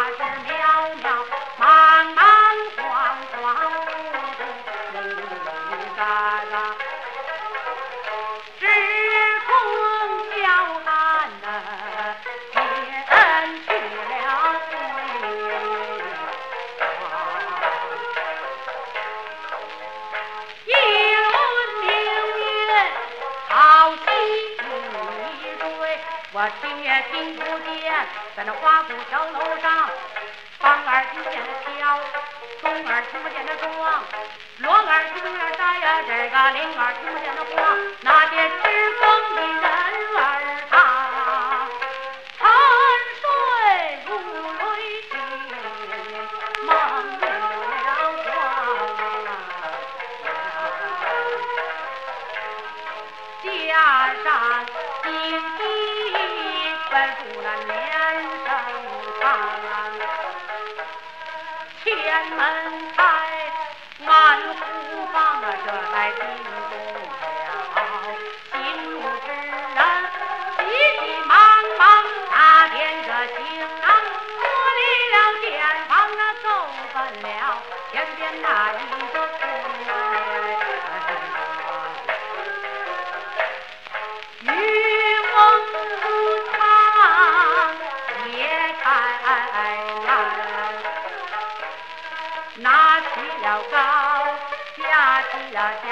她是渺渺茫茫，双双孤孤。我听也听不见，在那花鼓桥楼上，房儿听不见敲，钟儿听不见那撞，锣儿听不见打呀，这个铃儿听不见那晃，那些知风的人天门开，满户房啊这才进宫了，进屋之人急急忙忙打点着行囊，脱离了店房啊走奔了前边那高，架起了桥，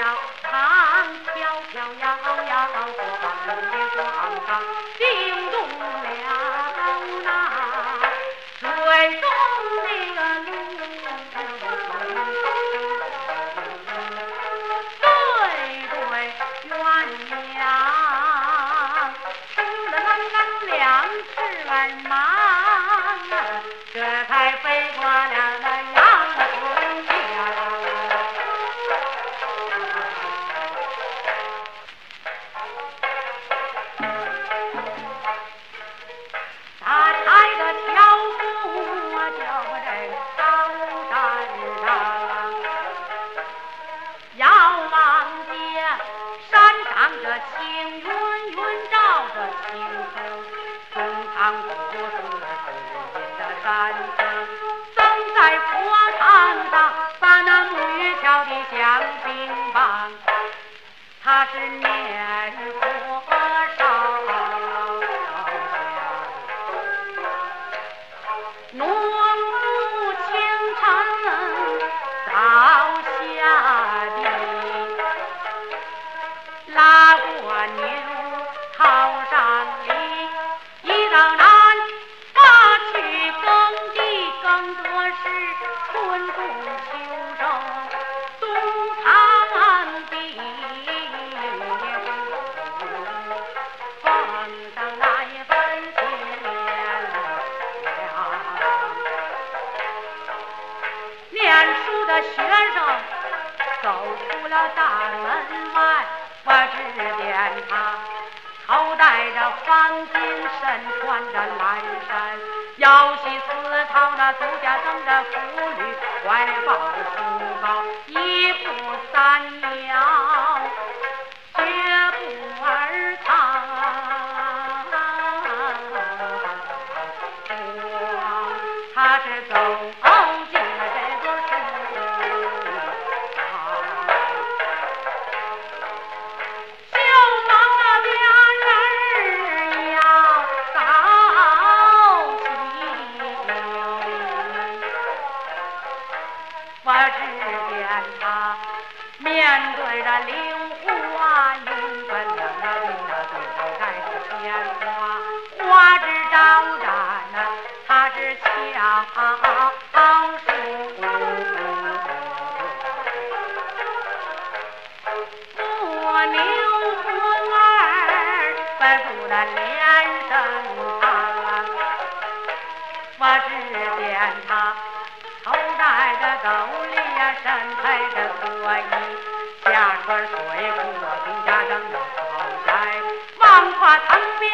青云云罩着青空，中堂不是对面的山峰，走在佛堂上，把那木鱼敲的香槟棒，他是念大门外，我指点他，头戴着方巾，身穿着蓝衫，腰系丝绦，那足下蹬着妇女，怀抱书包，一步三摇，绝不儿藏。他是走我指点他面对着灵花云分了那里那对头盖着鲜花，花枝招展呐，他是巧树。蜗牛魂儿奔住那连声唱，我只见他这斗笠呀，身配着蓑衣，下穿水裤，并加上了草鞋，望胯藤边